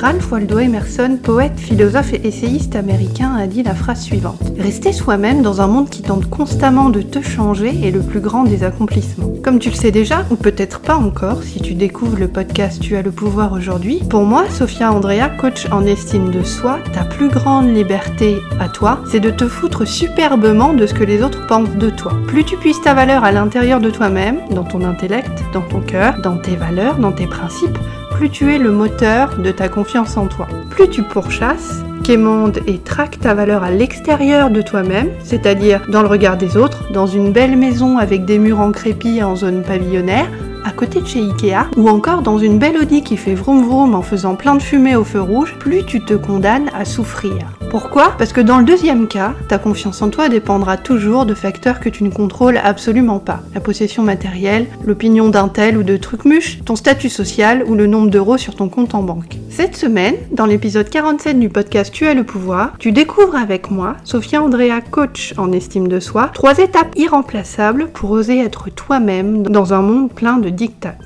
Ralph Waldo Emerson, poète, philosophe et essayiste américain, a dit la phrase suivante. Rester soi-même dans un monde qui tente constamment de te changer est le plus grand des accomplissements. Comme tu le sais déjà, ou peut-être pas encore, si tu découvres le podcast Tu as le pouvoir aujourd'hui, pour moi, Sophia Andrea, coach en estime de soi, ta plus grande liberté à toi, c'est de te foutre superbement de ce que les autres pensent de toi. Plus tu puisses ta valeur à l'intérieur de toi-même, dans ton intellect, dans ton cœur, dans tes valeurs, dans tes principes, plus tu es le moteur de ta confiance en toi. Plus tu pourchasses, quémandes et traques ta valeur à l'extérieur de toi-même, c'est-à-dire dans le regard des autres, dans une belle maison avec des murs en crépi en zone pavillonnaire, à côté de chez Ikea, ou encore dans une belle Audi qui fait vroom vroom en faisant plein de fumée au feu rouge, plus tu te condamnes à souffrir. Pourquoi? Parce que dans le deuxième cas, ta confiance en toi dépendra toujours de facteurs que tu ne contrôles absolument pas. La possession matérielle, l'opinion d'un tel ou de trucmuche, ton statut social ou le nombre d'euros sur ton compte en banque. Cette semaine, dans l'épisode 47 du podcast Tu as le pouvoir, tu découvres avec moi, Sophia Andrea, coach en estime de soi, trois étapes irremplaçables pour oser être toi-même dans un monde plein de dictats.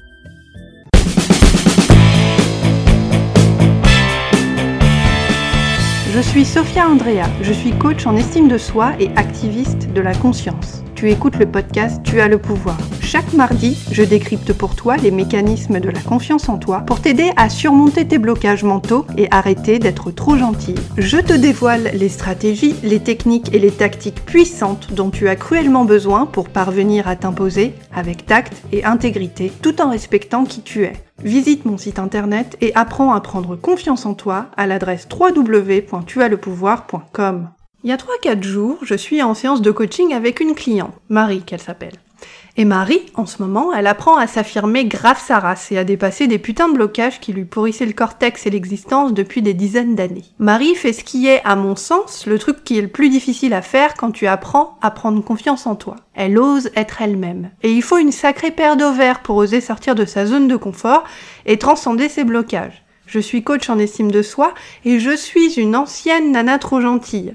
Je suis Sophia Andrea, je suis coach en estime de soi et activiste de la conscience. Tu écoutes le podcast Tu as le pouvoir. Chaque mardi, je décrypte pour toi les mécanismes de la confiance en toi pour t'aider à surmonter tes blocages mentaux et arrêter d'être trop gentil. Je te dévoile les stratégies, les techniques et les tactiques puissantes dont tu as cruellement besoin pour parvenir à t'imposer avec tact et intégrité tout en respectant qui tu es. Visite mon site internet et apprends à prendre confiance en toi à l'adresse www.tuaslepouvoir.com. Il y a 3-4 jours, je suis en séance de coaching avec une cliente, Marie qu'elle s'appelle. Et Marie, en ce moment, elle apprend à s'affirmer grave sa race et à dépasser des putains de blocages qui lui pourrissaient le cortex et l'existence depuis des dizaines d'années. Marie fait ce qui est, à mon sens, le truc qui est le plus difficile à faire quand tu apprends à prendre confiance en toi. Elle ose être elle-même. Et il faut une sacrée paire d'ovaires pour oser sortir de sa zone de confort et transcender ses blocages. Je suis coach en estime de soi et je suis une ancienne nana trop gentille.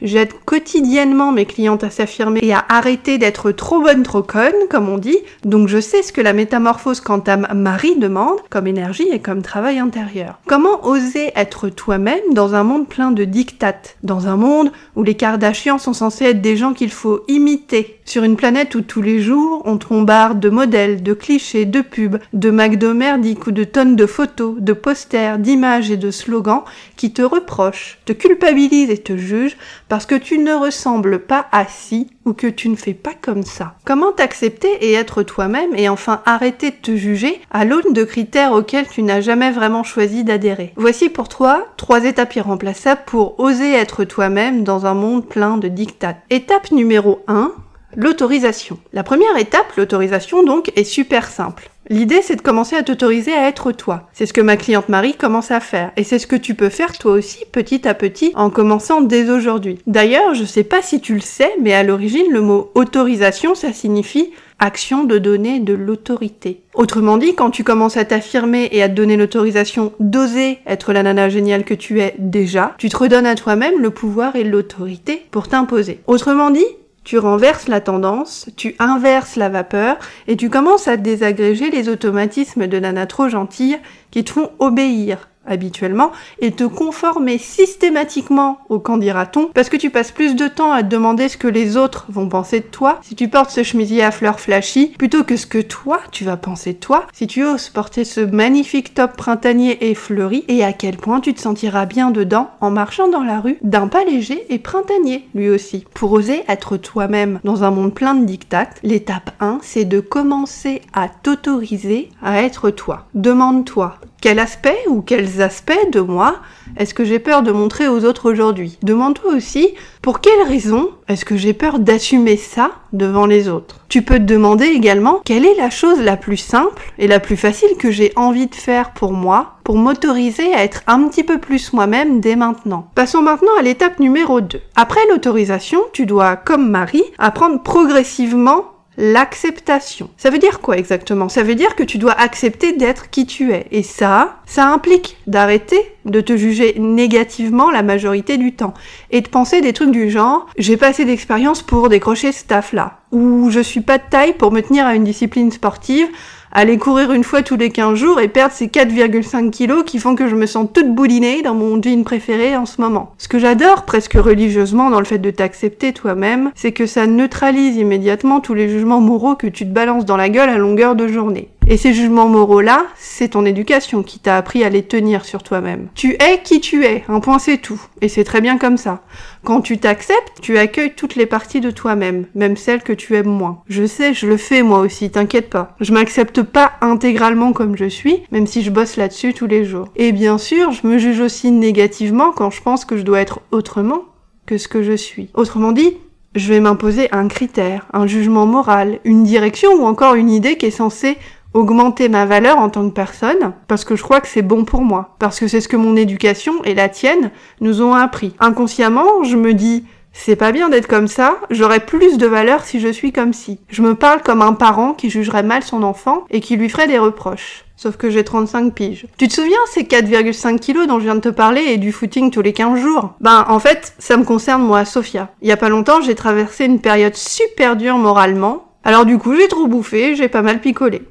J'aide quotidiennement mes clientes à s'affirmer et à arrêter d'être trop bonne, trop conne, comme on dit. Donc je sais ce que la métamorphose quant à Marie demande, comme énergie et comme travail intérieur. Comment oser être toi-même dans un monde plein de dictates? Dans un monde où les Kardashians sont censés être des gens qu'il faut imiter Sur une planète où tous les jours on te bombarde de modèles, de clichés, de pubs, de McDo merdiques ou de tonnes de photos, de posters, d'images et de slogans qui te reprochent, te culpabilisent et te jugent parce que tu ne ressembles pas à si ou que tu ne fais pas comme ça. Comment t'accepter et être toi-même et enfin arrêter de te juger à l'aune de critères auxquels tu n'as jamais vraiment choisi d'adhérer? Voici pour toi trois étapes irremplaçables pour oser être toi-même dans un monde plein de dictats. Étape numéro 1, l'autorisation. La première étape, l'autorisation donc, est super simple. L'idée, c'est de commencer à t'autoriser à être toi. C'est ce que ma cliente Marie commence à faire. Et c'est ce que tu peux faire toi aussi, petit à petit, en commençant dès aujourd'hui. D'ailleurs, je sais pas si tu le sais, mais à l'origine, le mot autorisation, ça signifie action de donner de l'autorité. Autrement dit, quand tu commences à t'affirmer et à te donner l'autorisation d'oser être la nana géniale que tu es déjà, tu te redonnes à toi-même le pouvoir et l'autorité pour t'imposer. Autrement dit, tu renverses la tendance, tu inverses la vapeur et tu commences à désagréger les automatismes de nana trop gentille qui te font obéir habituellement et te conformer systématiquement au qu'en dira-t-on parce que tu passes plus de temps à te demander ce que les autres vont penser de toi si tu portes ce chemisier à fleurs flashy plutôt que ce que toi tu vas penser de toi si tu oses porter ce magnifique top printanier et fleuri et à quel point tu te sentiras bien dedans en marchant dans la rue d'un pas léger et printanier lui aussi. Pour oser être toi-même dans un monde plein de dictates, l'étape 1 c'est de commencer à t'autoriser à être toi. Demande-toi quel aspect ou quels aspects de moi est-ce que j'ai peur de montrer aux autres aujourd'hui? Demande-toi aussi pour quelle raison est-ce que j'ai peur d'assumer ça devant les autres? Tu peux te demander également quelle est la chose la plus simple et la plus facile que j'ai envie de faire pour moi pour m'autoriser à être un petit peu plus moi-même dès maintenant? Passons maintenant à l'étape numéro 2. Après l'autorisation, tu dois, comme Marie, apprendre progressivement l'acceptation. Ça veut dire quoi exactement? Ça veut dire que tu dois accepter d'être qui tu es. Et ça, ça implique d'arrêter de te juger négativement la majorité du temps et de penser des trucs du genre j'ai pas assez d'expérience pour décrocher ce taf là ou je suis pas de taille pour me tenir à une discipline sportive, aller courir une fois tous les 15 jours et perdre ces 4,5 kilos qui font que je me sens toute boulinée dans mon jean préféré en ce moment. Ce que j'adore presque religieusement dans le fait de t'accepter toi-même, c'est que ça neutralise immédiatement tous les jugements moraux que tu te balances dans la gueule à longueur de journée. Et ces jugements moraux-là, c'est ton éducation qui t'a appris à les tenir sur toi-même. Tu es qui tu es, un point c'est tout. Et c'est très bien comme ça. Quand tu t'acceptes, tu accueilles toutes les parties de toi-même, même celles que tu aimes moins. Je sais, je le fais moi aussi, t'inquiète pas. Je m'accepte pas intégralement comme je suis, même si je bosse là-dessus tous les jours. Et bien sûr, je me juge aussi négativement quand je pense que je dois être autrement que ce que je suis. Autrement dit, je vais m'imposer un critère, un jugement moral, une direction ou encore une idée qui est censée augmenter ma valeur en tant que personne parce que je crois que c'est bon pour moi, parce que c'est ce que mon éducation et la tienne nous ont appris. Inconsciemment, je me dis c'est pas bien d'être comme ça, j'aurais plus de valeur si je suis comme si. Je me parle comme un parent qui jugerait mal son enfant et qui lui ferait des reproches. Sauf que j'ai 35 piges. Tu te souviens ces 4,5 kilos dont je viens de te parler et du footing tous les 15 jours? Ben en fait, ça me concerne moi, Sophia. Il y a pas longtemps, j'ai traversé une période super dure moralement. Alors du coup, j'ai trop bouffé, j'ai pas mal picolé.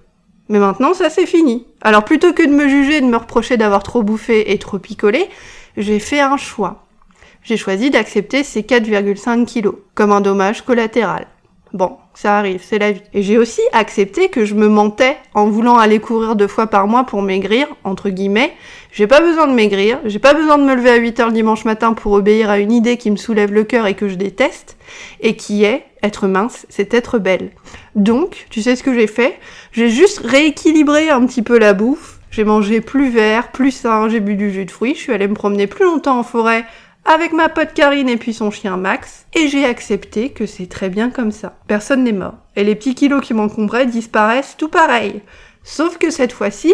Mais maintenant, ça c'est fini. Alors plutôt que de me juger et de me reprocher d'avoir trop bouffé et trop picolé, j'ai fait un choix. J'ai choisi d'accepter ces 4,5 kilos, comme un dommage collatéral. Bon, ça arrive, c'est la vie. Et j'ai aussi accepté que je me mentais en voulant aller courir deux fois par mois pour maigrir, entre guillemets. J'ai pas besoin de maigrir, j'ai pas besoin de me lever à 8 heures dimanche matin pour obéir à une idée qui me soulève le cœur et que je déteste, et qui est être mince, c'est être belle. Donc, tu sais ce que j'ai fait? J'ai juste rééquilibré un petit peu la bouffe. J'ai mangé plus vert, plus sain, j'ai bu du jus de fruits, je suis allée me promener plus longtemps en forêt avec ma pote Karine et puis son chien Max, et j'ai accepté que c'est très bien comme ça. Personne n'est mort. Et les petits kilos qui m'encombraient disparaissent tout pareil. Sauf que cette fois-ci,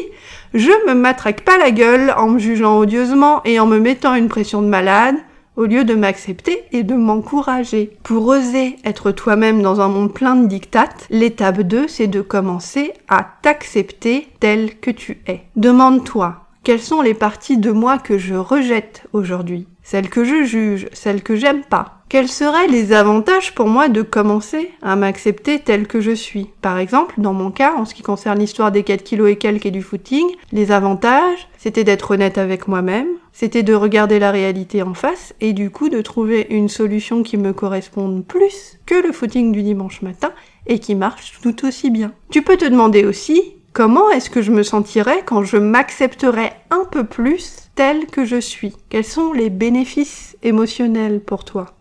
je me matraque pas la gueule en me jugeant odieusement et en me mettant une pression de malade, au lieu de m'accepter et de m'encourager. Pour oser être toi-même dans un monde plein de dictates, l'étape 2, c'est de commencer à t'accepter tel que tu es. Demande-toi, quelles sont les parties de moi que je rejette aujourd'hui? Celles que je juge, celles que j'aime pas? Quels seraient les avantages pour moi de commencer à m'accepter tel que je suis? Par exemple, dans mon cas, en ce qui concerne l'histoire des 4 kilos et quelques et du footing, les avantages, c'était d'être honnête avec moi-même, c'était de regarder la réalité en face et du coup de trouver une solution qui me corresponde plus que le footing du dimanche matin et qui marche tout aussi bien. Tu peux te demander aussi comment est-ce que je me sentirais quand je m'accepterais un peu plus tel que je suis? Quels sont les bénéfices émotionnels pour toi?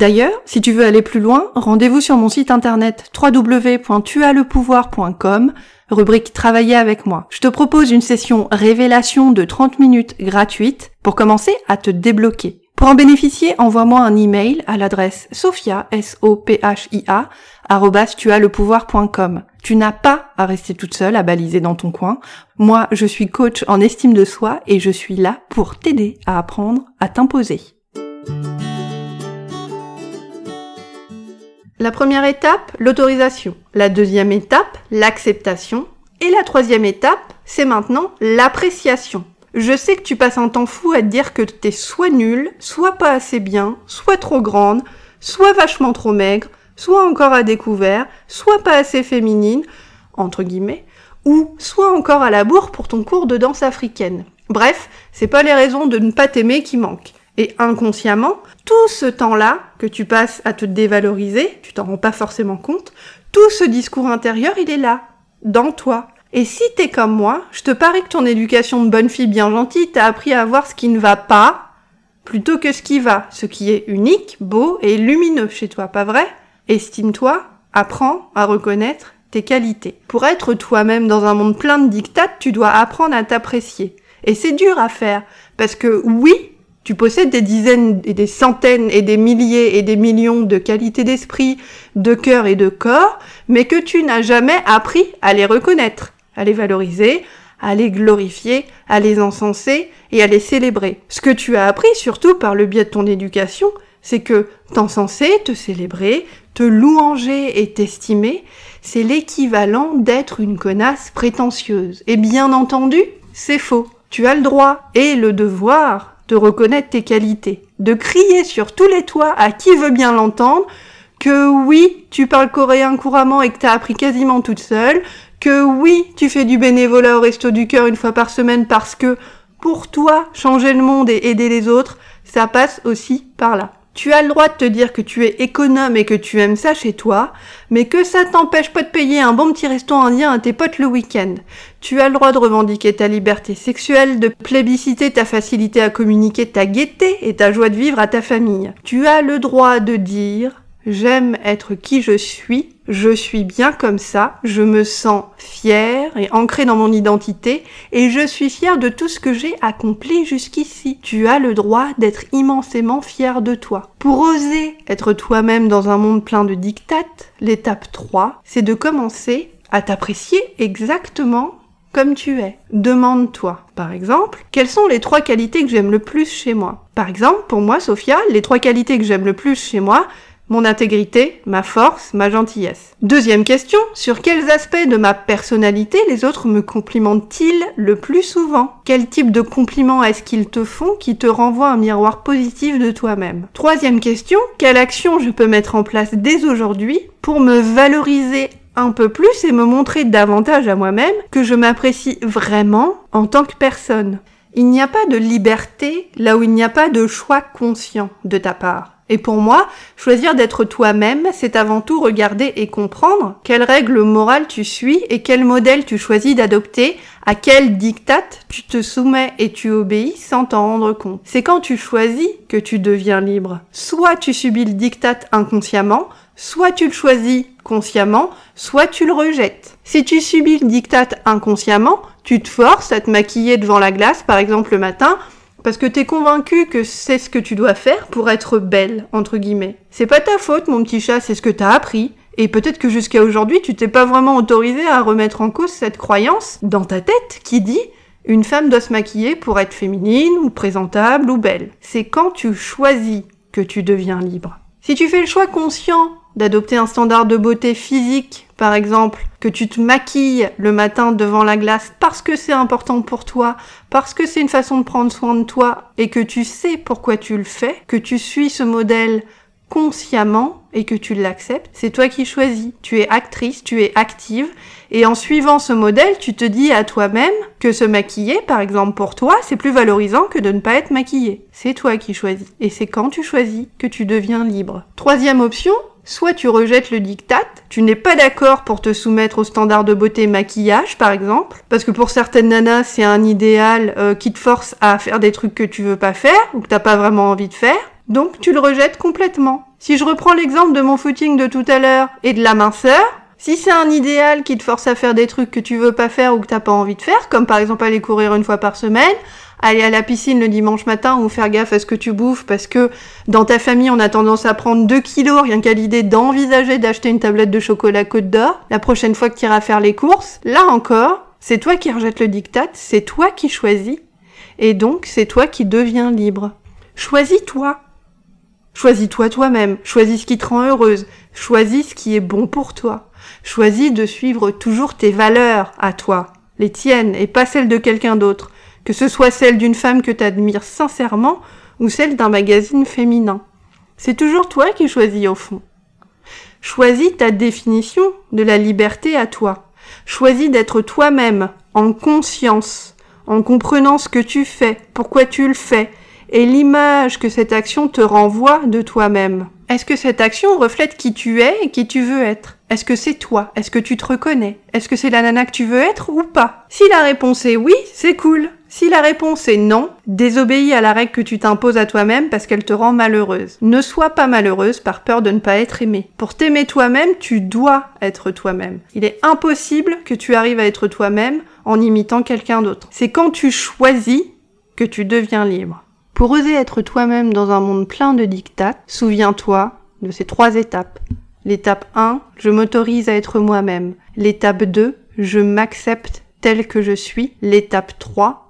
D'ailleurs, si tu veux aller plus loin, rendez-vous sur mon site internet www.tuaslepouvoir.com, rubrique Travailler avec moi. Je te propose une session révélation de 30 minutes gratuite pour commencer à te débloquer. Pour en bénéficier, envoie-moi un email à l'adresse sophia, Tu n'as pas à rester toute seule à baliser dans ton coin. Moi, je suis coach en estime de soi et je suis là pour t'aider à apprendre à t'imposer. La première étape, l'autorisation. La deuxième étape, l'acceptation. Et la troisième étape, c'est maintenant l'appréciation. Je sais que tu passes un temps fou à te dire que t'es soit nul, soit pas assez bien, soit trop grande, soit vachement trop maigre, soit encore à découvert, soit pas assez féminine, entre guillemets, ou soit encore à la bourre pour ton cours de danse africaine. Bref, c'est pas les raisons de ne pas t'aimer qui manquent. Et inconsciemment, tout ce temps-là que tu passes à te dévaloriser, tu t'en rends pas forcément compte, tout ce discours intérieur, il est là, dans toi. Et si t'es comme moi, je te parie que ton éducation de bonne fille bien gentille t'a appris à voir ce qui ne va pas, plutôt que ce qui va, ce qui est unique, beau et lumineux chez toi, pas vrai? Estime-toi, apprends à reconnaître tes qualités. Pour être toi-même dans un monde plein de dictates, tu dois apprendre à t'apprécier. Et c'est dur à faire, parce que oui, tu possèdes des dizaines et des centaines et des milliers et des millions de qualités d'esprit, de cœur et de corps, mais que tu n'as jamais appris à les reconnaître, à les valoriser, à les glorifier, à les encenser et à les célébrer. Ce que tu as appris, surtout par le biais de ton éducation, c'est que t'encenser, te célébrer, te louanger et t'estimer, c'est l'équivalent d'être une connasse prétentieuse. Et bien entendu, c'est faux. Tu as le droit et le devoir de reconnaître tes qualités, de crier sur tous les toits à qui veut bien l'entendre que oui, tu parles coréen couramment et que t'as appris quasiment toute seule, que oui, tu fais du bénévolat au resto du cœur une fois par semaine parce que pour toi, changer le monde et aider les autres, ça passe aussi par là. Tu as le droit de te dire que tu es économe et que tu aimes ça chez toi, mais que ça t'empêche pas de payer un bon petit resto indien à tes potes le week-end. Tu as le droit de revendiquer ta liberté sexuelle, de plébisciter ta facilité à communiquer ta gaieté et ta joie de vivre à ta famille. Tu as le droit de dire J'aime être qui je suis, je suis bien comme ça, je me sens fière et ancrée dans mon identité et je suis fière de tout ce que j'ai accompli jusqu'ici. Tu as le droit d'être immensément fière de toi. Pour oser être toi-même dans un monde plein de dictates, l'étape 3, c'est de commencer à t'apprécier exactement comme tu es. Demande-toi, par exemple, quelles sont les trois qualités que j'aime le plus chez moi? Par exemple, pour moi, Sophia, les trois qualités que j'aime le plus chez moi, mon intégrité, ma force, ma gentillesse. Deuxième question, sur quels aspects de ma personnalité les autres me complimentent-ils le plus souvent? Quel type de compliments est-ce qu'ils te font qui te renvoie un miroir positif de toi-même? Troisième question, quelle action je peux mettre en place dès aujourd'hui pour me valoriser un peu plus et me montrer davantage à moi-même que je m'apprécie vraiment en tant que personne? Il n'y a pas de liberté là où il n'y a pas de choix conscient de ta part. Et pour moi, choisir d'être toi-même, c'est avant tout regarder et comprendre quelles règles morales tu suis et quel modèle tu choisis d'adopter, à quel diktat tu te soumets et tu obéis sans t'en rendre compte. C'est quand tu choisis que tu deviens libre. Soit tu subis le diktat inconsciemment, soit tu le choisis consciemment, soit tu le rejettes. Si tu subis le diktat inconsciemment, tu te forces à te maquiller devant la glace, par exemple le matin, parce que t'es convaincu que c'est ce que tu dois faire pour être belle, entre guillemets. C'est pas ta faute, mon petit chat, c'est ce que t'as appris. Et peut-être que jusqu'à aujourd'hui, tu t'es pas vraiment autorisé à remettre en cause cette croyance dans ta tête qui dit une femme doit se maquiller pour être féminine ou présentable ou belle. C'est quand tu choisis que tu deviens libre. Si tu fais le choix conscient d'adopter un standard de beauté physique, par exemple, que tu te maquilles le matin devant la glace parce que c'est important pour toi, parce que c'est une façon de prendre soin de toi et que tu sais pourquoi tu le fais, que tu suis ce modèle consciemment et que tu l'acceptes, c'est toi qui choisis. Tu es actrice, tu es active et en suivant ce modèle, tu te dis à toi-même que se maquiller, par exemple pour toi, c'est plus valorisant que de ne pas être maquillé. C'est toi qui choisis. Et c'est quand tu choisis que tu deviens libre. Troisième option, soit tu rejettes le diktat, tu n'es pas d'accord pour te soumettre au standard de beauté maquillage par exemple, parce que pour certaines nanas c'est un idéal euh, qui te force à faire des trucs que tu veux pas faire ou que t'as pas vraiment envie de faire, donc tu le rejettes complètement. Si je reprends l'exemple de mon footing de tout à l'heure et de la minceur, si c'est un idéal qui te force à faire des trucs que tu veux pas faire ou que t'as pas envie de faire, comme par exemple aller courir une fois par semaine, aller à la piscine le dimanche matin ou faire gaffe à ce que tu bouffes parce que dans ta famille on a tendance à prendre 2 kilos rien qu'à l'idée d'envisager d'acheter une tablette de chocolat Côte d'Or la prochaine fois que tu iras faire les courses, là encore, c'est toi qui rejettes le diktat, c'est toi qui choisis et donc c'est toi qui deviens libre. Choisis-toi. Choisis-toi toi-même, choisis ce qui te rend heureuse, choisis ce qui est bon pour toi. Choisis de suivre toujours tes valeurs à toi, les tiennes, et pas celles de quelqu'un d'autre, que ce soit celle d'une femme que tu admires sincèrement ou celle d'un magazine féminin. C'est toujours toi qui choisis au fond. Choisis ta définition de la liberté à toi. Choisis d'être toi-même, en conscience, en comprenant ce que tu fais, pourquoi tu le fais, et l'image que cette action te renvoie de toi-même. Est-ce que cette action reflète qui tu es et qui tu veux être? Est-ce que c'est toi? Est-ce que tu te reconnais? Est-ce que c'est la nana que tu veux être ou pas? Si la réponse est oui, c'est cool. Si la réponse est non, désobéis à la règle que tu t'imposes à toi-même parce qu'elle te rend malheureuse. Ne sois pas malheureuse par peur de ne pas être aimée. Pour t'aimer toi-même, tu dois être toi-même. Il est impossible que tu arrives à être toi-même en imitant quelqu'un d'autre. C'est quand tu choisis que tu deviens libre. Pour oser être toi-même dans un monde plein de dictats, souviens-toi de ces trois étapes. L'étape 1, je m'autorise à être moi-même. L'étape 2, je m'accepte tel que je suis. L'étape 3,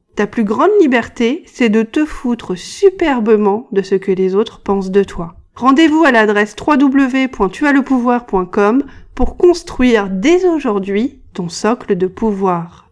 Ta plus grande liberté, c'est de te foutre superbement de ce que les autres pensent de toi. Rendez-vous à l'adresse www.tuaslepouvoir.com pour construire dès aujourd'hui ton socle de pouvoir.